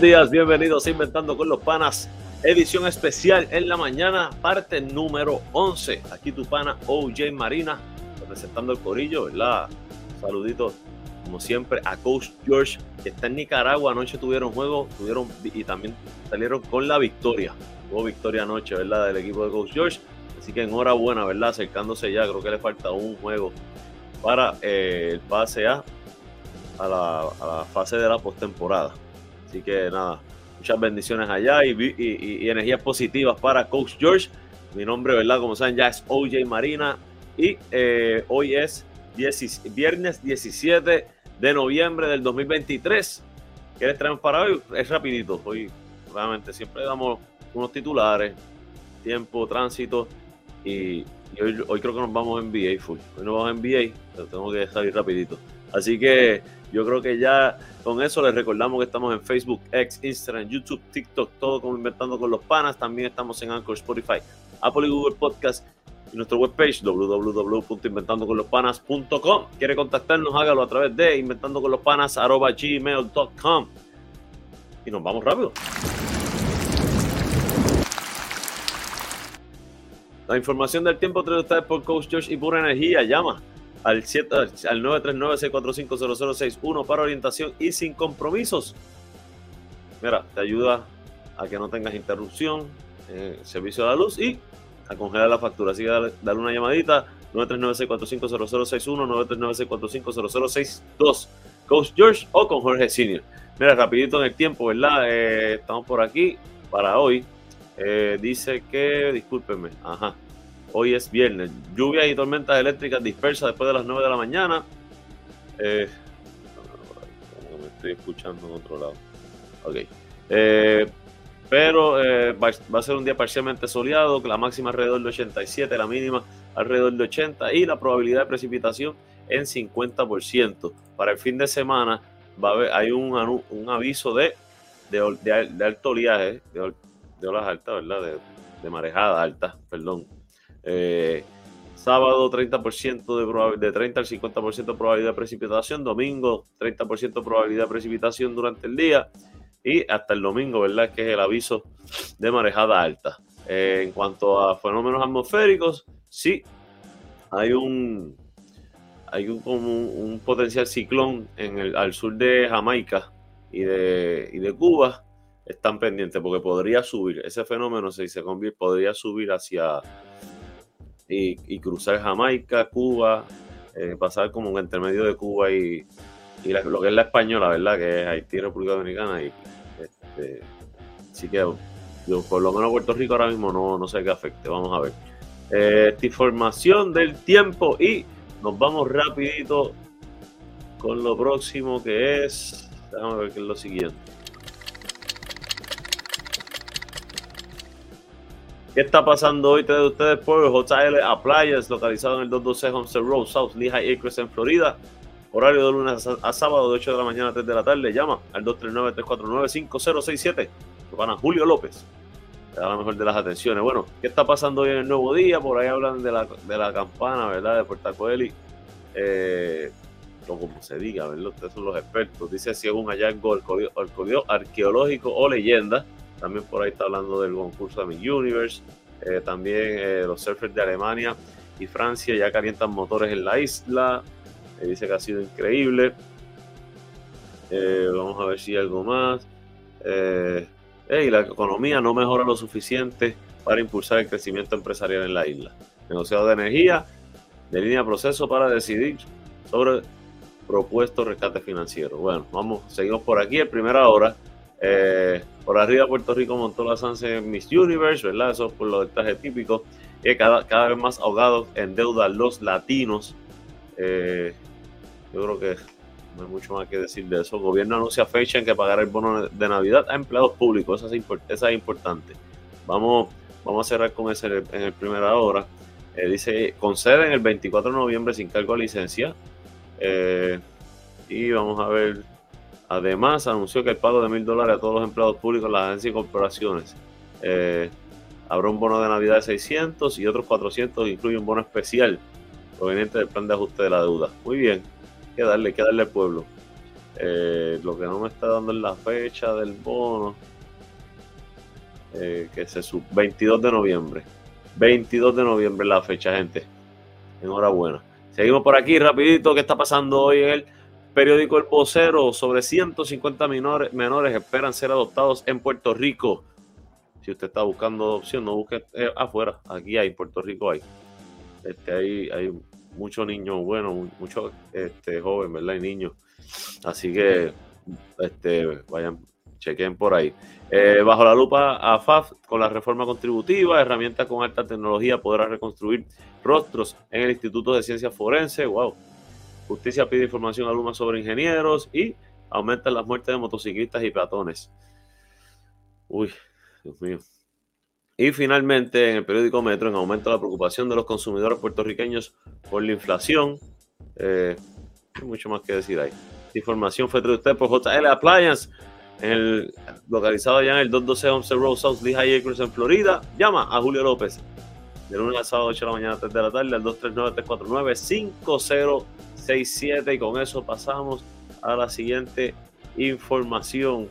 Buenos días, bienvenidos a Inventando con los Panas, edición especial en la mañana, parte número 11. Aquí tu pana OJ Marina, representando el corillo, ¿verdad? Saluditos, como siempre, a Coach George, que está en Nicaragua. Anoche tuvieron juego, tuvieron y también salieron con la victoria. Hubo victoria anoche, ¿verdad? Del equipo de Coach George. Así que enhorabuena, ¿verdad? Acercándose ya, creo que le falta un juego para eh, el pase a, a, la, a la fase de la postemporada. Así que nada, muchas bendiciones allá y, energías positivas para Coach George. Mi nombre, ¿verdad? Como saben, ya es OJ Marina y eh, hoy es viernes 17 de noviembre del 2023. ¿Qué les traemos para hoy? Es rapidito. Hoy, realmente, siempre damos unos titulares, tiempo, tránsito y, hoy, hoy, creo que nos vamos en NBA full. Hoy nos vamos en NBA, pero tengo que salir rapidito. Así que yo creo que ya con eso les recordamos que estamos en Facebook, X, Instagram, YouTube, TikTok, todo como Inventando con los Panas. También estamos en Anchor, Spotify, Apple y Google Podcast y nuestra webpage www.inventandoconlospanas.com. Quiere contactarnos, hágalo a través de inventandoconlospanas.gmail.com Y nos vamos rápido. La información del tiempo trae ustedes por Coach George y Pura Energía. Llama al, 7, al 939-645-0061 para orientación y sin compromisos. Mira, te ayuda a que no tengas interrupción en el servicio de la luz y a congelar la factura. Así que dale, una llamadita 939-645-0061, 939-645-0062. Coach George o con Jorge Senior. Mira, rapidito en el tiempo, ¿verdad? Eh, estamos por aquí para hoy. Eh, dice que, discúlpenme, ajá, Hoy es viernes. Lluvias y tormentas eléctricas dispersas después de las 9 de la mañana. Eh, me estoy escuchando en otro lado. Ok. Eh, pero eh, va, a ser un día parcialmente soleado, la máxima alrededor de 87, la mínima alrededor de 80 y la probabilidad de precipitación en 50%. Para el fin de semana va a haber, hay un, un aviso de, de, alto oleaje, de, olas altas, ¿verdad? De, de marejada alta, perdón, eh, sábado 30% de, de 30 al 50% de probabilidad de precipitación. Domingo 30% de probabilidad de precipitación durante el día. Y hasta el domingo, ¿verdad? Que es el aviso de marejada alta. Eh, en cuanto a fenómenos atmosféricos, sí, hay un, hay un, como un, potencial ciclón en el, al sur de Jamaica y de, y de Cuba. Están pendientes porque podría subir. Ese fenómeno, si se convierte, podría subir hacia y, cruzar Jamaica, Cuba, eh, pasar como un intermedio de Cuba y, lo que es la española, ¿verdad? Que es Haití y República Dominicana. Y, este, así que yo, por lo menos Puerto Rico ahora mismo no, no sé qué afecte. Vamos a ver. Eh, esta información del tiempo y nos vamos rapidito con lo próximo que es... Déjame ver qué es lo siguiente. ¿Qué está pasando hoy de ustedes por JL Appliance, localizado en el 212 Homestead Road, South Lehigh Acres, en Florida? Horario de lunes a sábado, de 8 de la mañana a 3 de la tarde. Llama al 239-349-5067. Van a Julio López. Te da la mejor de las atenciones. Bueno, ¿qué está pasando hoy en el nuevo día? Por ahí hablan de la, de la campana, ¿verdad? De Puerto Coeli. Eh, o como se diga, ¿verdad? Ustedes son los expertos. Dice si es un hallazgo arqueológico o leyenda también por ahí está hablando del concurso de Mi Universe. Eh, también eh, los surfers de Alemania y Francia ya calientan motores en la isla. Eh, dice que ha sido increíble. vamos a ver si hay algo más. y la economía no mejora lo suficiente para impulsar el crecimiento empresarial en la isla. Negociado de energía, de línea de proceso para decidir sobre propuesto rescate financiero. Bueno, vamos, seguimos por aquí en primera hora. Eh, por arriba Puerto Rico montó la Sanse Miss Universe, ¿verdad? Eso es por lo del traje típico. Y cada, cada vez más ahogados en deuda los latinos. Eh, yo creo que no hay mucho más que decir de eso. Gobierno anuncia fecha en que pagará el bono de Navidad a empleados públicos. Esa es, importante. Vamos, vamos a cerrar con ese en el primera hora. Eh, dice, conceden el 24 de noviembre sin cargo a licencia. y vamos a ver Además, anunció que el pago de mil dólares a todos los empleados públicos, las agencias y corporaciones. Eh, habrá un bono de Navidad de 600 y otros 400 incluye un bono especial proveniente del plan de ajuste de la deuda. Muy bien, que darle, que darle al pueblo. Eh, lo que no me está dando es la fecha del bono. Eh, que se sub 22 de noviembre. 22 de noviembre la fecha, gente. Enhorabuena. Seguimos por aquí rapidito. ¿Qué está pasando hoy en el periódico El Vocero? Sobre 150 menores, menores esperan ser adoptados en Puerto Rico. Si usted está buscando adopción, no busque eh, afuera. Aquí hay, en Puerto Rico hay. Este, hay, hay muchos niños buenos, muchos este, jóvenes, ¿verdad? Y niños. Así que este, vayan, chequen por ahí. Eh, bajo la lupa AFAF, con la reforma contributiva, herramienta con alta tecnología, podrá reconstruir rostros en el Instituto de Ciencias Forenses. ¡Wow! Justicia pide información a Luma sobre ingenieros y aumenta las muertes de motociclistas y peatones. Uy, Dios mío. Y finalmente, en el periódico Metro, en aumento la preocupación de los consumidores puertorriqueños por la inflación. Eh, hay mucho más que decir ahí. información fue traída usted por JL Appliance, en localizado allá en el 212 Homestead Road South Lehigh Acres en Florida. Llama a Julio López de lunes a sábado 8 de la mañana a 3 de la tarde al 239-349-5067 y con eso pasamos a la siguiente información.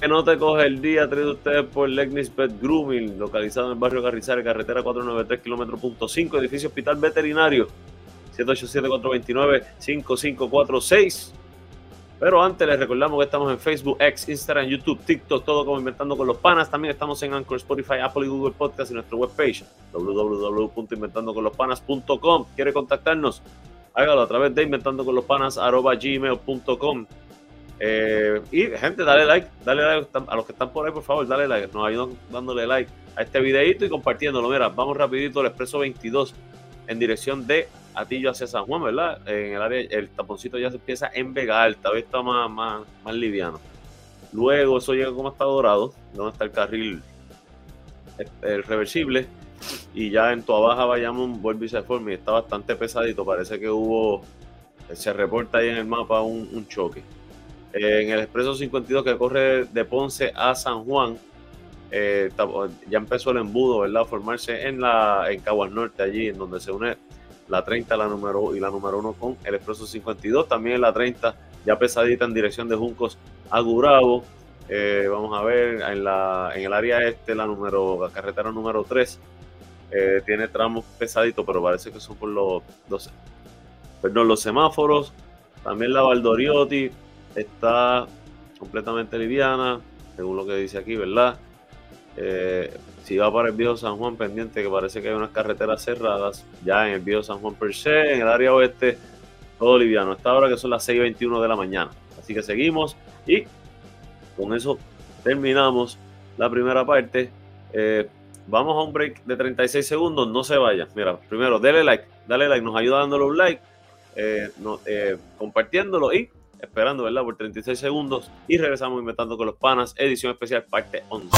que no te coge el día, traído ustedes por Legnis Pet Grooming, localizado en el barrio Carrizales, carretera 493, kilómetro punto 5, edificio hospital veterinario, 787-429-5546. Pero antes les recordamos que estamos en Facebook, X, Instagram, YouTube, TikTok, todo como Inventando con los Panas. También estamos en Anchor, Spotify, Apple y Google Podcast y nuestra webpage www.inventandoconlospanas.com. ¿Quiere contactarnos? Hágalo a través de inventandoconlospanas.gmail.com eh, y gente, dale like, dale like a los que están por ahí, por favor, dale like. Nos ayudan dándole like a este videito y compartiéndolo. Mira, vamos rapidito al expreso 22 en dirección de Atillo hacia San Juan, ¿verdad? En el área, el taponcito ya se empieza en Vega Alta, vez está más, más, más liviano. Luego eso llega como está dorado, donde está el carril el reversible. Y ya en toda baja vayamos vuelve y se forma y está bastante pesadito. Parece que hubo, se reporta ahí en el mapa un choque en el expreso 52 que corre de Ponce a San Juan, eh, ya empezó el embudo, ¿verdad? A formarse en, la, en Caguas Norte, allí, en donde se une la 30 la número, y la número 1 con el expreso 52. También la 30 ya pesadita en dirección de Juncos a Gurabo. Eh, vamos a ver, en, la, en el área este, la, número, la carretera número 3 eh, tiene tramos pesaditos, pero parece que son por los, los, perdón, los semáforos. También la Valdoriotti, está completamente liviana, según lo que dice aquí, ¿verdad? Eh, si va para el viejo San Juan pendiente, que parece que hay unas carreteras cerradas, ya en el viejo San Juan per se, en el área oeste, todo liviano. Esta hora que son las 6.21 de la mañana. Así que seguimos y con eso terminamos la primera parte. Eh, vamos a un break de 36 segundos, no se vayan. Mira, primero, dale like, dale like, nos ayuda dándole un like, eh, compartiéndolo y esperando, ¿verdad? Por 36 segundos y regresamos inventando con los panas, edición especial parte 11.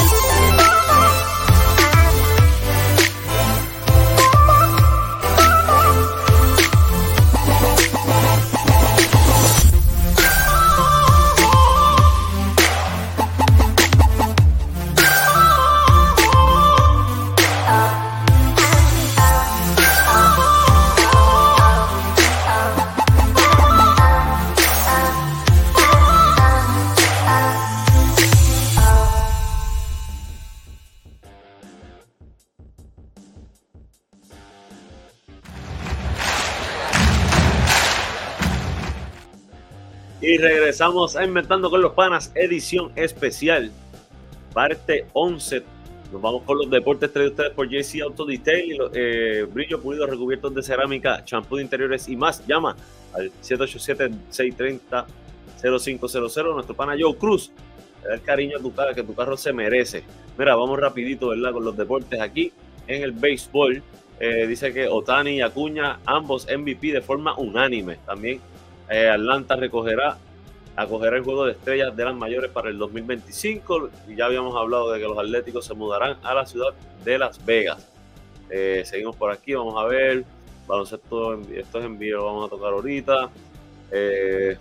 Regresamos a Inventando con los Panas, edición especial, parte 11. Nos vamos con los deportes traídos ustedes por JC Auto Detail, eh, brillo pulido recubiertos de cerámica, champú de interiores y más. Llama al 787-630-0500. Nuestro pana Joe Cruz da el cariño a tu cara que tu carro se merece. Mira, vamos rapidito, ¿verdad? Con los deportes aquí en el béisbol. Eh, dice que Otani y Acuña, ambos MVP de forma unánime. También eh, Atlanta recogerá acogerá el juego de estrellas de las mayores para el 2025. Y ya habíamos hablado de que los atléticos se mudarán a la ciudad de Las Vegas. Eh, seguimos por aquí, vamos a ver. Baloncesto, estos envíos vamos a tocar ahorita. Eh,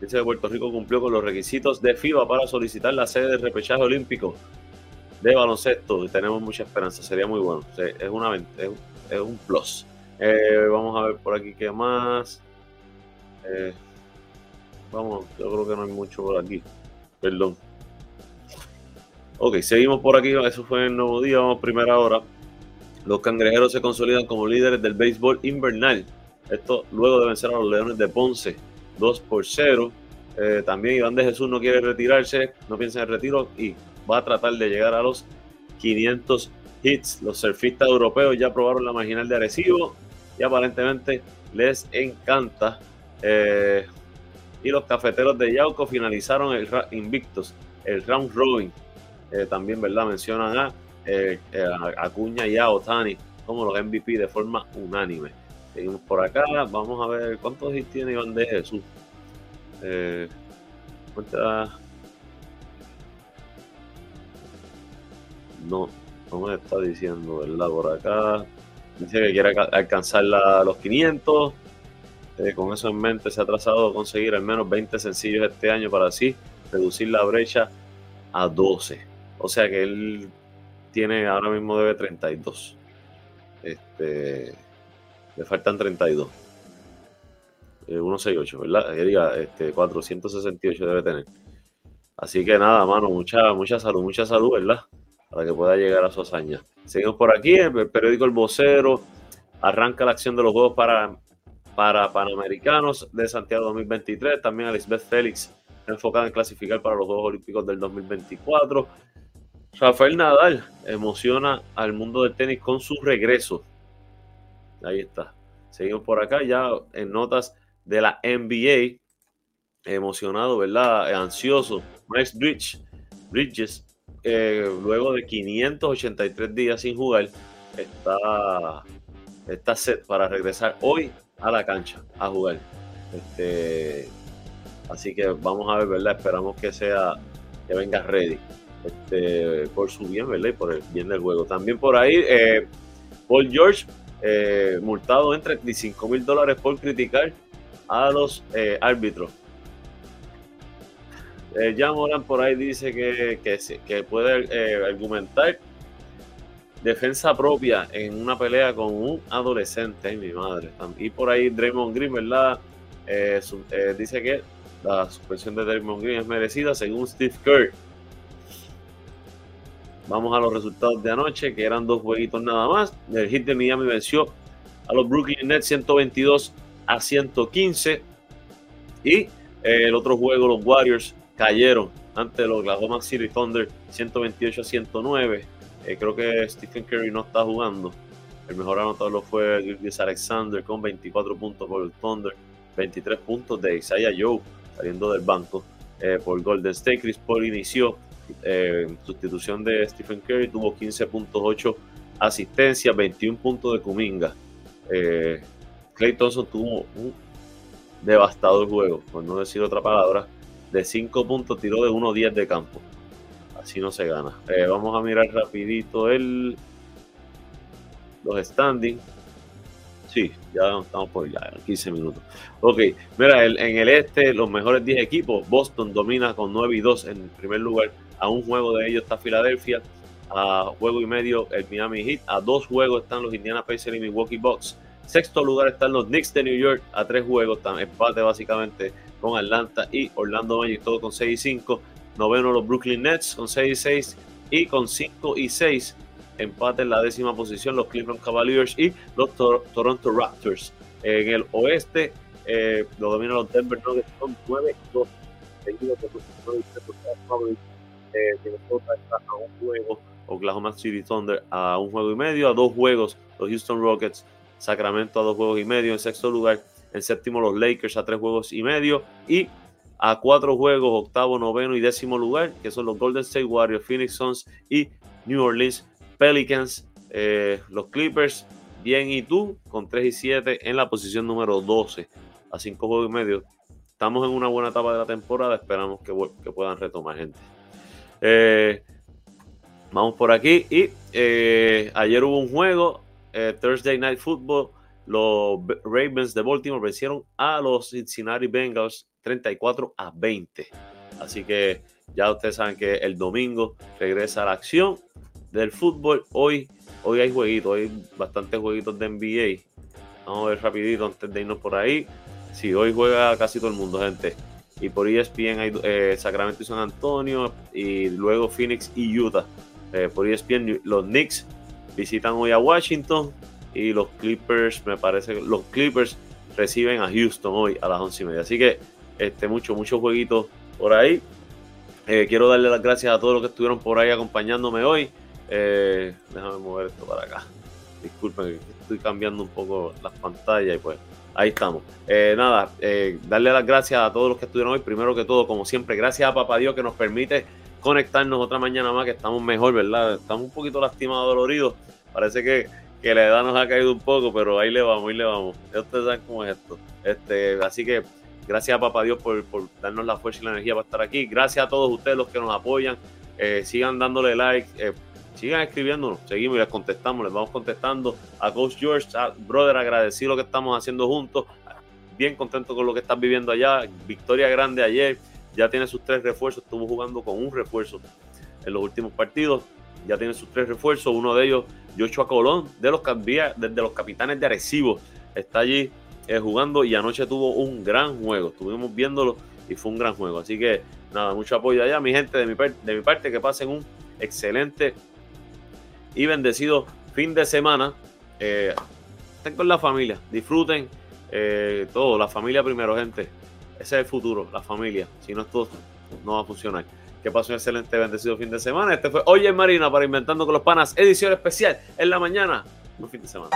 dice que Puerto Rico cumplió con los requisitos de FIBA para solicitar la sede del repechaje olímpico de baloncesto. Y tenemos mucha esperanza, sería muy bueno. es una, es un plus. Eh, vamos a ver por aquí qué más. Eh, vamos, yo creo que no hay mucho por aquí. Perdón. Ok, seguimos por aquí. Eso fue el nuevo día. Vamos, primera hora. Los cangrejeros se consolidan como líderes del béisbol invernal. Esto luego de vencer a los Leones de Ponce 2 por 0. Eh, también Iván de Jesús no quiere retirarse, no piensa en el retiro y va a tratar de llegar a los 500 hits. Los surfistas europeos ya probaron la marginal de Arecibo y aparentemente les encanta. Eh, y los cafeteros de Yauco finalizaron el invictos, el round robin. Eh, también, ¿verdad? Mencionan a, Acuña y a Otani como los MVP de forma unánime. Seguimos por acá, vamos a ver cuántos tiene Iván de Jesús. Eh, no, no me está diciendo, ¿verdad? Por acá. Dice que quiere alcanzar los 500. Eh, con eso en mente se ha trazado a conseguir al menos 20 sencillos este año para así reducir la brecha a 12. O sea que él tiene ahora mismo debe 32. Este, le faltan 32. 168, eh, ¿verdad? Que diga, este, 468 debe tener. Así que nada, mano, mucha, mucha salud, mucha salud, ¿verdad? Para que pueda llegar a su hazaña. Seguimos por aquí, el periódico El Vocero arranca la acción de los Juegos para, para Panamericanos de Santiago 2023. También Elizabeth Félix enfocada en clasificar para los Juegos Olímpicos del 2024. Rafael Nadal emociona al mundo del tenis con su regreso. Ahí está. Seguimos por acá ya en notas de la NBA. Emocionado, ¿verdad? Ansioso. Max Bridge, Bridges, eh, luego de 583 días sin jugar, está, está set para regresar hoy a la cancha a jugar. Este, así que vamos a ver, ¿verdad? Esperamos que sea, que venga ready. Este, por su bien, ¿verdad? Y por el bien del juego. También por ahí, eh, Paul George, eh, multado en 35 mil dólares por criticar a los eh, árbitros. Ya Moran por ahí dice que, que, puede argumentar defensa propia en una pelea con un adolescente, mi madre. Y por ahí Draymond Green, ¿verdad? dice que la suspensión de Draymond Green es merecida según Steve Kerr. Vamos a los resultados de anoche, que eran dos jueguitos nada más. El hit de Miami venció a los Brooklyn Nets 122 a 115. Y eh, el otro juego, los Warriors cayeron ante los Oklahoma City Thunder 128 a 109. Eh, creo que Stephen Curry no está jugando. El mejor anotador lo fue Gilgis Alexander con 24 puntos por el Thunder, 23 puntos de Isaiah Joe saliendo del banco eh, por Golden State. Chris Paul inició en sustitución de Stephen Curry, tuvo 15.8 asistencias, 21 puntos de Kuminga. Clay Thompson tuvo un devastador juego, por no decir otra palabra. De 5 puntos tiró de 1-10 de campo. Así no se gana. Eh, vamos a mirar rapidito el, los standings. Sí, ya estamos por ya, 15 minutos. Ok, mira, en el este, los mejores 10 equipos, Boston domina con 9 y 2 en primer lugar. A un juego de ellos está Filadelfia. A juego y medio el Miami Heat. A dos juegos están los Indiana Pacers y Milwaukee Bucks. Sexto lugar están los Knicks de New York a tres juegos, empate básicamente con Atlanta y Orlando Magic, todo con 6 y 5. Noveno los Brooklyn Nets con 6 y 6 y con 5 y 6 empate en la décima posición los Cleveland Cavaliers y los Toronto Raptors. En el oeste eh, lo dominan los Denver Nuggets con 9 y 2. Seguido por los eh, Minnesota está a un juego, Oklahoma City Thunder a un juego y medio, a dos juegos los Houston Rockets Sacramento a dos juegos y medio en sexto lugar. En séptimo los Lakers a tres juegos y medio. Y a cuatro juegos, octavo, noveno y décimo lugar, que son los Golden State Warriors, Phoenix Suns y New Orleans Pelicans. Eh, los Clippers, bien y tú, con 3 y 7 en la posición número 12, a cinco juegos y medio. Estamos en una buena etapa de la temporada, esperamos que, puedan retomar gente. Eh, vamos por aquí y eh, ayer hubo un juego Thursday Night Football, los Ravens de Baltimore vencieron a los Cincinnati Bengals 34 a 20. Así que ya ustedes saben que el domingo regresa la acción del fútbol. Hoy hoy hay jueguitos, hay bastantes jueguitos de NBA. Vamos a ver rapidito antes de irnos por ahí. Sí, hoy juega casi todo el mundo, gente. Y por ESPN hay eh, Sacramento y San Antonio. Y luego Phoenix y Utah. Eh, por ESPN los Knicks visitan hoy a Washington. Y los Clippers, me parece, los Clippers reciben a Houston hoy a las once y media. Así que este, muchos, muchos jueguitos por ahí. Eh, quiero darle las gracias a todos los que estuvieron por ahí acompañándome hoy. déjame mover esto para acá. Disculpen, estoy cambiando un poco las pantallas y pues Ahí estamos. Eh, nada, eh, darle las gracias a todos los que estuvieron hoy. Primero que todo, como siempre, gracias a Papá Dios que nos permite conectarnos otra mañana más, que estamos mejor, ¿verdad? Estamos un poquito lastimados, doloridos. Parece que, que la edad nos ha caído un poco, pero ahí le vamos, ahí le vamos. ustedes saben cómo es esto. Este, así que gracias a Papá Dios por, darnos la fuerza y la energía para estar aquí. Gracias a todos ustedes los que nos apoyan. Eh, sigan dándole like sigan escribiéndonos, seguimos y les contestamos, les vamos contestando. A Coach George, brother, agradecido lo que estamos haciendo juntos, bien contento con lo que están viviendo allá, victoria grande ayer, ya tiene sus tres refuerzos, estuvo jugando con un refuerzo en los últimos partidos, ya tiene sus tres refuerzos, uno de ellos, Joshua Colón, de los, desde los capitanes de Arecibo, está allí eh, jugando y anoche tuvo un gran juego, estuvimos viéndolo y fue un gran juego, así que nada, mucho apoyo allá, mi gente, de mi, de mi parte, que pasen un excelente y bendecido fin de semana. Eh, estén con la familia, disfruten eh, todo, la familia primero, gente. Ese es el futuro, la familia. Si no, esto no va a funcionar. Que pasen un excelente, bendecido fin de semana. Este fue Oye Marina para Inventando con los Panas, edición especial en la mañana. Buen fin de semana.